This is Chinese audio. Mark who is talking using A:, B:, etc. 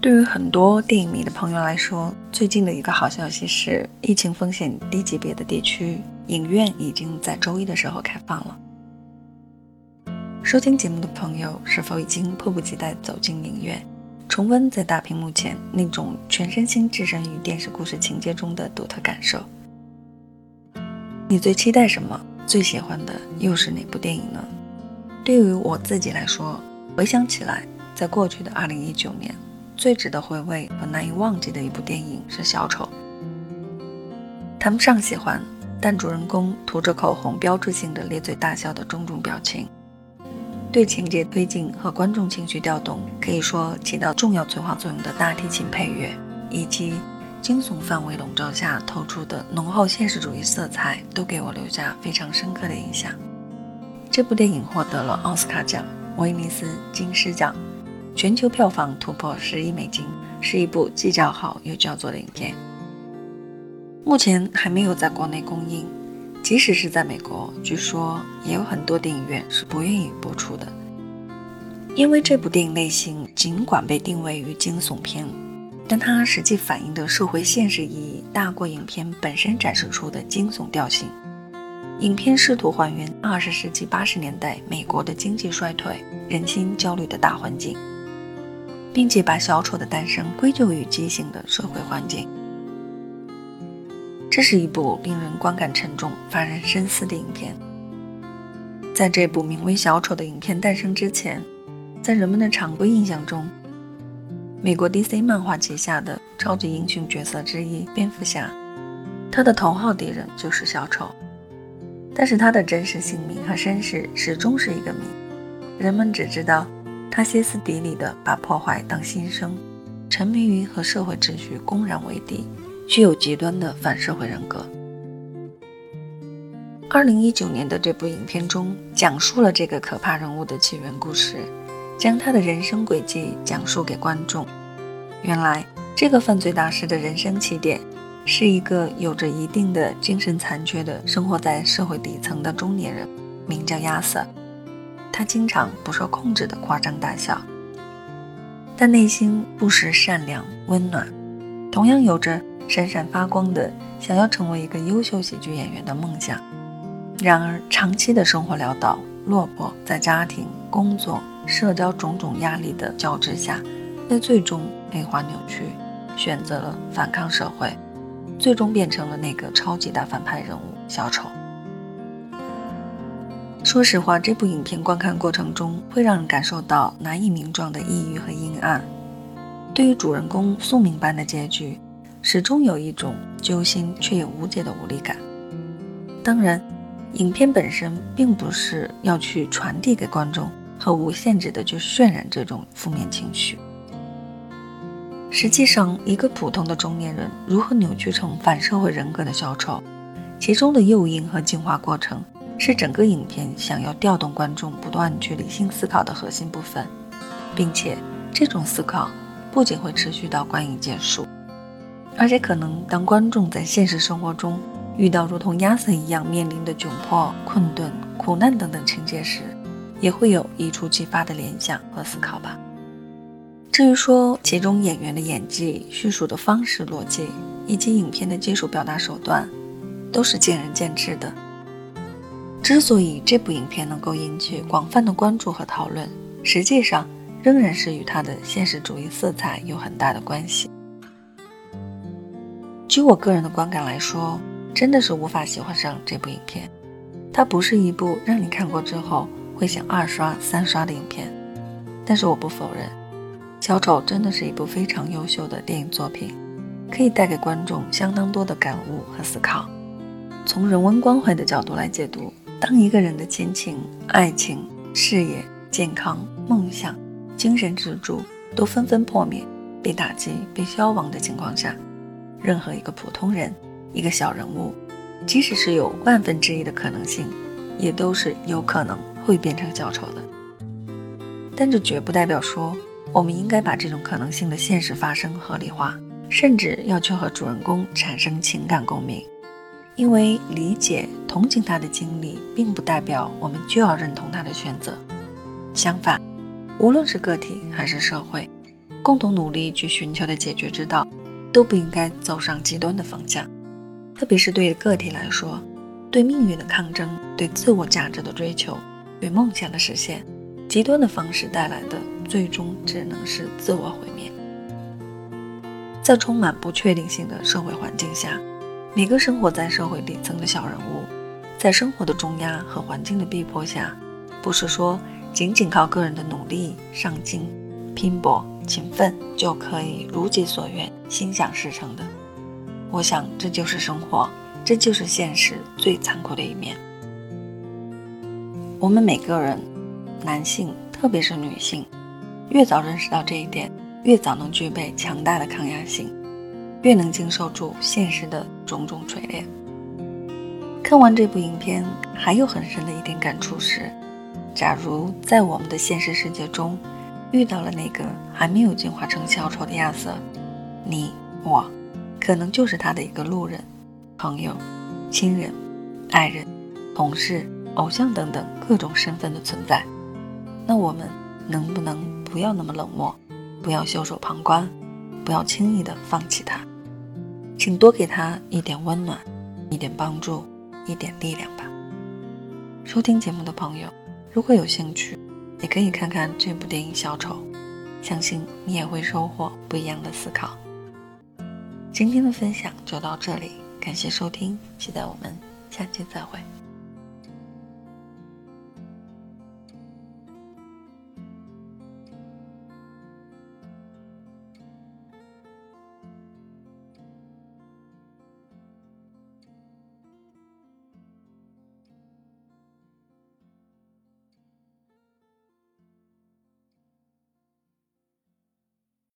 A: 对于很多电影迷的朋友来说，最近的一个好消息是，疫情风险低级别的地区影院已经在周一的时候开放了。收听节目的朋友，是否已经迫不及待走进影院，重温在大屏幕前那种全身心置身于电视故事情节中的独特感受？你最期待什么？最喜欢的又是哪部电影呢？对于我自己来说，回想起来，在过去的2019年。最值得回味和难以忘记的一部电影是《小丑》，谈不上喜欢，但主人公涂着口红，标志性的咧嘴大笑的种种表情，对情节推进和观众情绪调动可以说起到重要催化作用的大提琴配乐，以及惊悚氛围笼罩下透出的浓厚现实主义色彩，都给我留下非常深刻的印象。这部电影获得了奥斯卡奖、威尼斯金狮奖。全球票房突破十亿美金，是一部既叫好又叫座的影片。目前还没有在国内公映，即使是在美国，据说也有很多电影院是不愿意播出的。因为这部电影类型尽管被定位于惊悚片，但它实际反映的社会现实意义大过影片本身展示出的惊悚调性。影片试图还原二十世纪八十年代美国的经济衰退、人心焦虑的大环境。并且把小丑的诞生归咎于畸形的社会环境。这是一部令人观感沉重、发人深思的影片。在这部名为《小丑》的影片诞生之前，在人们的常规印象中，美国 DC 漫画旗下的超级英雄角色之一——蝙蝠侠，他的头号敌人就是小丑。但是他的真实姓名和身世始终是一个谜，人们只知道。他歇斯底里地把破坏当新生，沉迷于和社会秩序公然为敌，具有极端的反社会人格。二零一九年的这部影片中，讲述了这个可怕人物的起源故事，将他的人生轨迹讲述给观众。原来，这个犯罪大师的人生起点，是一个有着一定的精神残缺的生活在社会底层的中年人，名叫亚瑟。他经常不受控制的夸张大笑，但内心不时善良温暖，同样有着闪闪发光的想要成为一个优秀喜剧演员的梦想。然而，长期的生活潦倒、落魄，在家庭、工作、社交种种压力的交织下，在最终内化扭曲，选择了反抗社会，最终变成了那个超级大反派人物小丑。说实话，这部影片观看过程中会让人感受到难以名状的抑郁和阴暗。对于主人公宿命般的结局，始终有一种揪心却又无解的无力感。当然，影片本身并不是要去传递给观众和无限制的去渲染这种负面情绪。实际上，一个普通的中年人如何扭曲成反社会人格的小丑，其中的诱因和进化过程。是整个影片想要调动观众不断去理性思考的核心部分，并且这种思考不仅会持续到观影结束，而且可能当观众在现实生活中遇到如同亚瑟一样面临的窘迫、困顿、苦难等等情节时，也会有一触即发的联想和思考吧。至于说其中演员的演技、叙述的方式、逻辑以及影片的技术表达手段，都是见仁见智的。之所以这部影片能够引起广泛的关注和讨论，实际上仍然是与它的现实主义色彩有很大的关系。据我个人的观感来说，真的是无法喜欢上这部影片。它不是一部让你看过之后会想二刷、三刷的影片。但是我不否认，《小丑》真的是一部非常优秀的电影作品，可以带给观众相当多的感悟和思考。从人文关怀的角度来解读。当一个人的亲情、爱情、事业、健康、梦想、精神支柱都纷纷破灭、被打击、被消亡的情况下，任何一个普通人、一个小人物，即使是有万分之一的可能性，也都是有可能会变成小丑的。但这绝不代表说我们应该把这种可能性的现实发生合理化，甚至要去和主人公产生情感共鸣。因为理解、同情他的经历，并不代表我们就要认同他的选择。相反，无论是个体还是社会，共同努力去寻求的解决之道，都不应该走上极端的方向。特别是对个体来说，对命运的抗争，对自我价值的追求，对梦想的实现，极端的方式带来的，最终只能是自我毁灭。在充满不确定性的社会环境下，每个生活在社会底层的小人物，在生活的重压和环境的逼迫下，不是说仅仅靠个人的努力、上进、拼搏、勤奋就可以如己所愿、心想事成的。我想，这就是生活，这就是现实最残酷的一面。我们每个人，男性特别是女性，越早认识到这一点，越早能具备强大的抗压性。越能经受住现实的种种锤炼。看完这部影片，还有很深的一点感触是：假如在我们的现实世界中遇到了那个还没有进化成小丑的亚瑟，你我可能就是他的一个路人、朋友、亲人、爱人、同事、偶像等等各种身份的存在。那我们能不能不要那么冷漠，不要袖手旁观，不要轻易的放弃他？请多给他一点温暖，一点帮助，一点力量吧。收听节目的朋友，如果有兴趣，也可以看看这部电影《小丑》，相信你也会收获不一样的思考。今天的分享就到这里，感谢收听，期待我们下期再会。